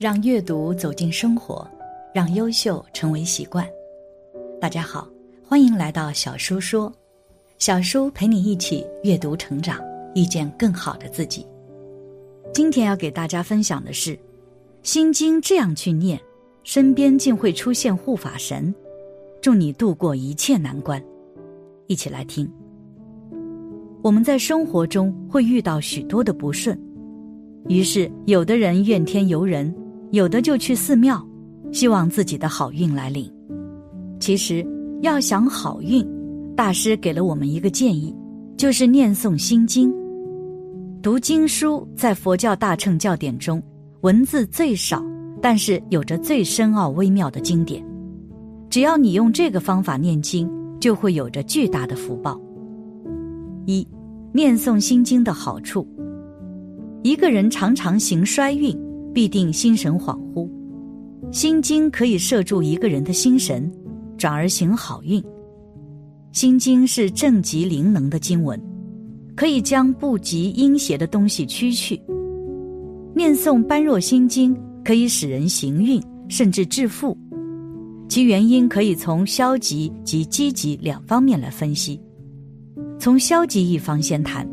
让阅读走进生活，让优秀成为习惯。大家好，欢迎来到小叔说，小叔陪你一起阅读成长，遇见更好的自己。今天要给大家分享的是，《心经》这样去念，身边竟会出现护法神，助你度过一切难关。一起来听。我们在生活中会遇到许多的不顺，于是有的人怨天尤人。有的就去寺庙，希望自己的好运来临。其实要想好运，大师给了我们一个建议，就是念诵心经。读经书在佛教大乘教典中，文字最少，但是有着最深奥微妙的经典。只要你用这个方法念经，就会有着巨大的福报。一，念诵心经的好处。一个人常常行衰运。必定心神恍惚，心经可以摄住一个人的心神，转而行好运。心经是正极灵能的经文，可以将不吉阴邪的东西驱去。念诵般若心经可以使人行运，甚至致富。其原因可以从消极及积极两方面来分析。从消极一方先谈，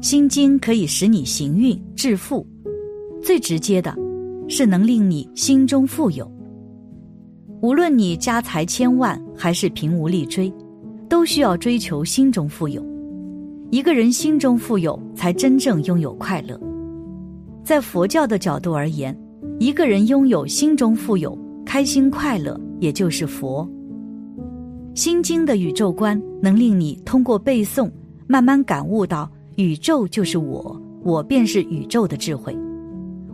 心经可以使你行运致富。最直接的，是能令你心中富有。无论你家财千万还是贫无力追，都需要追求心中富有。一个人心中富有，才真正拥有快乐。在佛教的角度而言，一个人拥有心中富有、开心快乐，也就是佛。心经的宇宙观能令你通过背诵，慢慢感悟到宇宙就是我，我便是宇宙的智慧。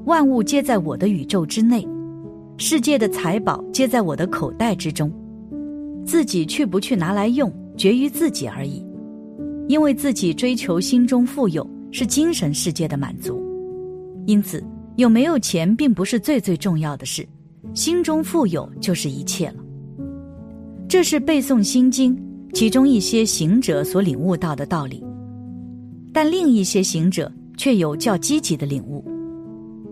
万物皆在我的宇宙之内，世界的财宝皆在我的口袋之中，自己去不去拿来用，决于自己而已。因为自己追求心中富有，是精神世界的满足，因此有没有钱并不是最最重要的事，心中富有就是一切了。这是背诵心经其中一些行者所领悟到的道理，但另一些行者却有较积极的领悟。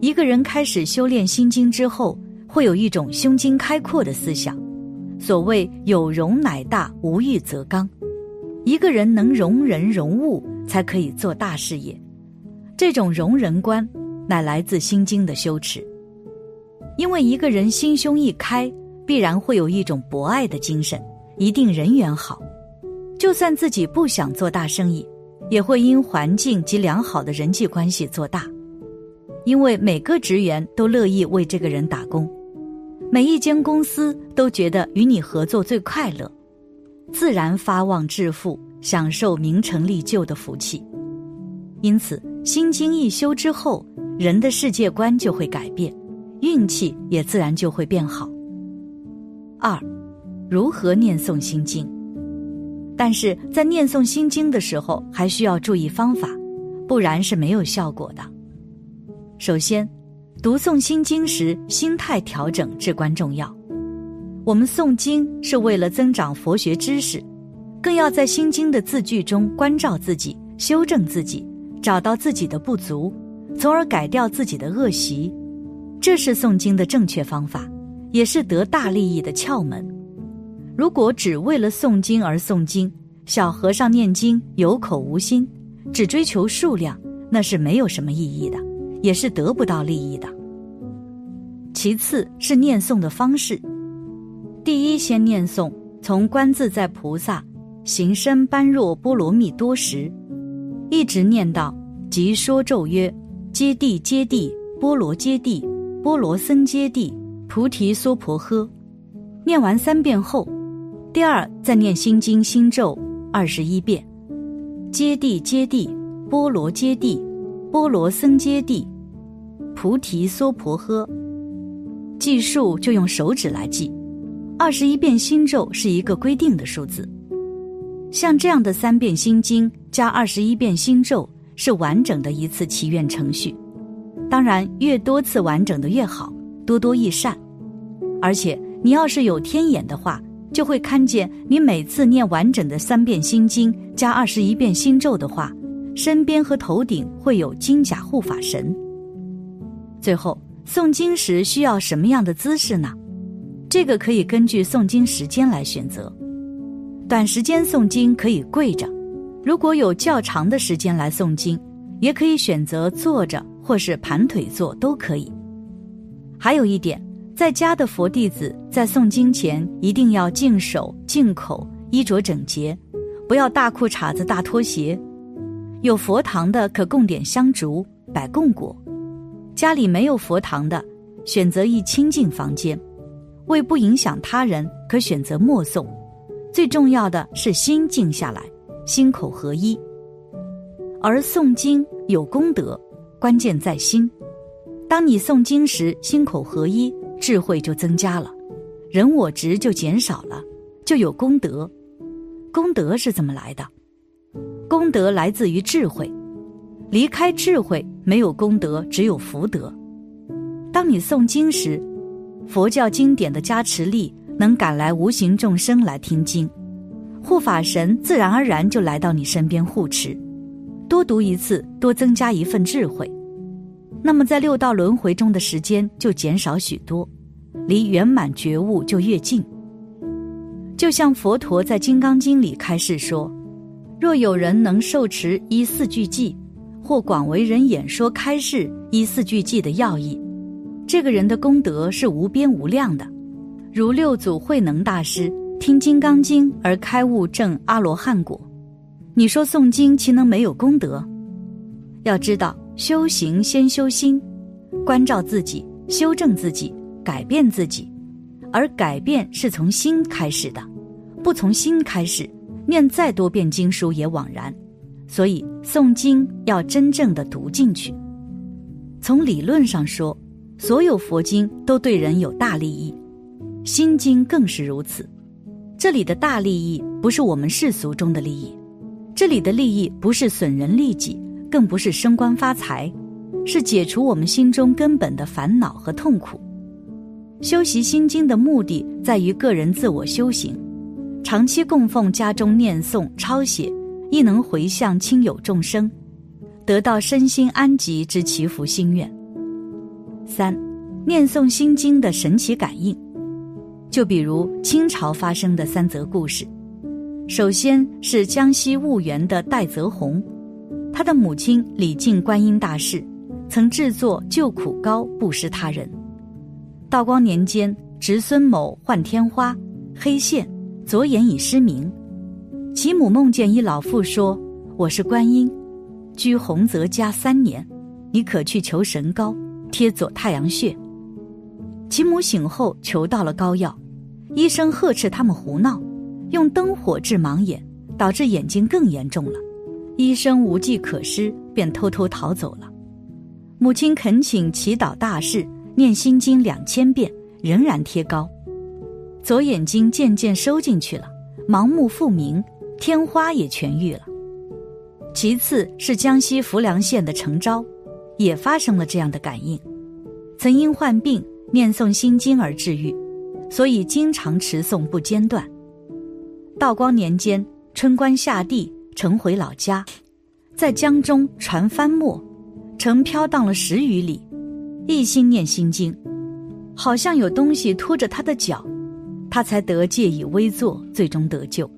一个人开始修炼心经之后，会有一种胸襟开阔的思想。所谓“有容乃大，无欲则刚”。一个人能容人容物，才可以做大事业。这种容人观，乃来自心经的修持。因为一个人心胸一开，必然会有一种博爱的精神，一定人缘好。就算自己不想做大生意，也会因环境及良好的人际关系做大。因为每个职员都乐意为这个人打工，每一间公司都觉得与你合作最快乐，自然发旺致富，享受名成利就的福气。因此，心经一修之后，人的世界观就会改变，运气也自然就会变好。二，如何念诵心经？但是在念诵心经的时候，还需要注意方法，不然是没有效果的。首先，读诵心经时，心态调整至关重要。我们诵经是为了增长佛学知识，更要在心经的字句中关照自己、修正自己，找到自己的不足，从而改掉自己的恶习。这是诵经的正确方法，也是得大利益的窍门。如果只为了诵经而诵经，小和尚念经有口无心，只追求数量，那是没有什么意义的。也是得不到利益的。其次是念诵的方式，第一先念诵从观自在菩萨行深般若波罗蜜多时，一直念到即说咒曰：揭谛揭谛，波罗揭谛，波罗僧揭谛，菩提娑婆诃。念完三遍后，第二再念心经心咒二十一遍：揭谛揭谛，波罗揭谛。波罗僧揭谛，菩提娑婆诃。计数就用手指来记，二十一遍心咒是一个规定的数字。像这样的三遍心经加二十一遍心咒，是完整的一次祈愿程序。当然，越多次完整的越好，多多益善。而且，你要是有天眼的话，就会看见你每次念完整的三遍心经加二十一遍心咒的话。身边和头顶会有金甲护法神。最后，诵经时需要什么样的姿势呢？这个可以根据诵经时间来选择。短时间诵经可以跪着，如果有较长的时间来诵经，也可以选择坐着或是盘腿坐都可以。还有一点，在家的佛弟子在诵经前一定要净手净口，衣着整洁，不要大裤衩子大拖鞋。有佛堂的可供点香烛，摆供果。家里没有佛堂的，选择一清净房间，为不影响他人，可选择默诵。最重要的是心静下来，心口合一。而诵经有功德，关键在心。当你诵经时心口合一，智慧就增加了，人我执就减少了，就有功德。功德是怎么来的？功德来自于智慧。离开智慧，没有功德，只有福德。当你诵经时，佛教经典的加持力能赶来无形众生来听经，护法神自然而然就来到你身边护持。多读一次，多增加一份智慧，那么在六道轮回中的时间就减少许多，离圆满觉悟就越近。就像佛陀在《金刚经》里开示说：“若有人能受持一四句偈。”或广为人演说开示一四句偈的要义，这个人的功德是无边无量的，如六祖慧能大师听《金刚经》而开悟证阿罗汉果。你说诵经岂能没有功德？要知道修行先修心，关照自己，修正自己，改变自己，而改变是从心开始的，不从心开始，念再多遍经书也枉然。所以诵经要真正的读进去。从理论上说，所有佛经都对人有大利益，心经更是如此。这里的大利益不是我们世俗中的利益，这里的利益不是损人利己，更不是升官发财，是解除我们心中根本的烦恼和痛苦。修习心经的目的在于个人自我修行，长期供奉家中念诵抄写。亦能回向亲友众生，得到身心安吉之祈福心愿。三，念诵心经的神奇感应，就比如清朝发生的三则故事。首先是江西婺源的戴泽宏，他的母亲礼敬观音大士，曾制作救苦膏布施他人。道光年间，侄孙某患天花、黑线，左眼已失明。其母梦见一老妇说：“我是观音，居洪泽家三年，你可去求神膏，贴左太阳穴。”其母醒后求到了膏药，医生呵斥他们胡闹，用灯火治盲眼，导致眼睛更严重了。医生无计可施，便偷偷逃走了。母亲恳请祈祷大事，念心经两千遍，仍然贴膏，左眼睛渐渐收进去了，盲目复明。天花也痊愈了。其次是江西浮梁县的程昭，也发生了这样的感应，曾因患病念诵心经而治愈，所以经常持诵不间断。道光年间，春官下地，乘回老家，在江中船翻没，乘飘荡了十余里，一心念心经，好像有东西拖着他的脚，他才得借以微坐，最终得救。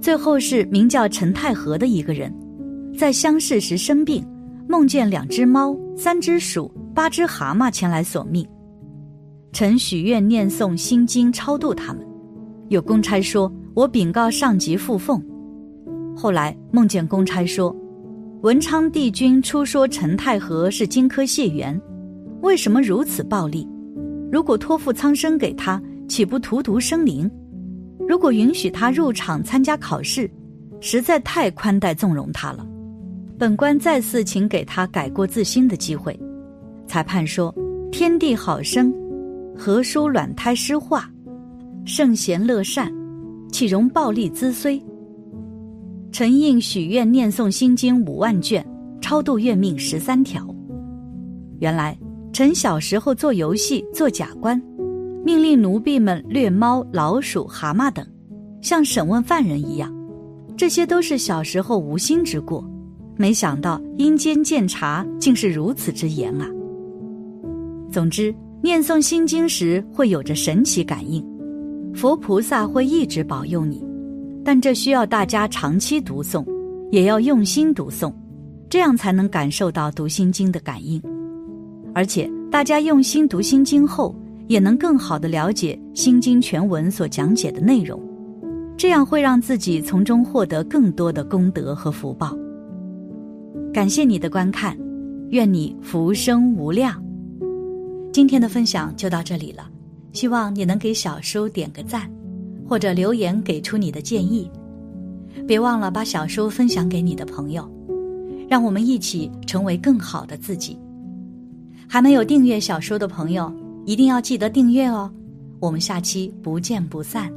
最后是名叫陈太和的一个人，在乡试时生病，梦见两只猫、三只鼠、八只蛤蟆前来索命。陈许愿念诵心经超度他们。有公差说：“我禀告上级复奉。”后来梦见公差说：“文昌帝君初说陈太和是荆轲谢元，为什么如此暴力？如果托付苍生给他，岂不荼毒生灵？”如果允许他入场参加考试，实在太宽待纵容他了。本官再次请给他改过自新的机会。裁判说：“天地好生，何殊卵胎诗化？圣贤乐善，岂容暴力滋虽？”陈应许愿念诵心经五万卷，超度怨命十三条。原来陈小时候做游戏做假官。命令奴婢们掠猫、老鼠、蛤蟆等，像审问犯人一样。这些都是小时候无心之过，没想到阴间见察竟是如此之严啊！总之，念诵心经时会有着神奇感应，佛菩萨会一直保佑你。但这需要大家长期读诵，也要用心读诵，这样才能感受到读心经的感应。而且，大家用心读心经后，也能更好的了解心经全文所讲解的内容，这样会让自己从中获得更多的功德和福报。感谢你的观看，愿你福生无量。今天的分享就到这里了，希望你能给小叔点个赞。或者留言给出你的建议，别忘了把小说分享给你的朋友，让我们一起成为更好的自己。还没有订阅小说的朋友，一定要记得订阅哦！我们下期不见不散。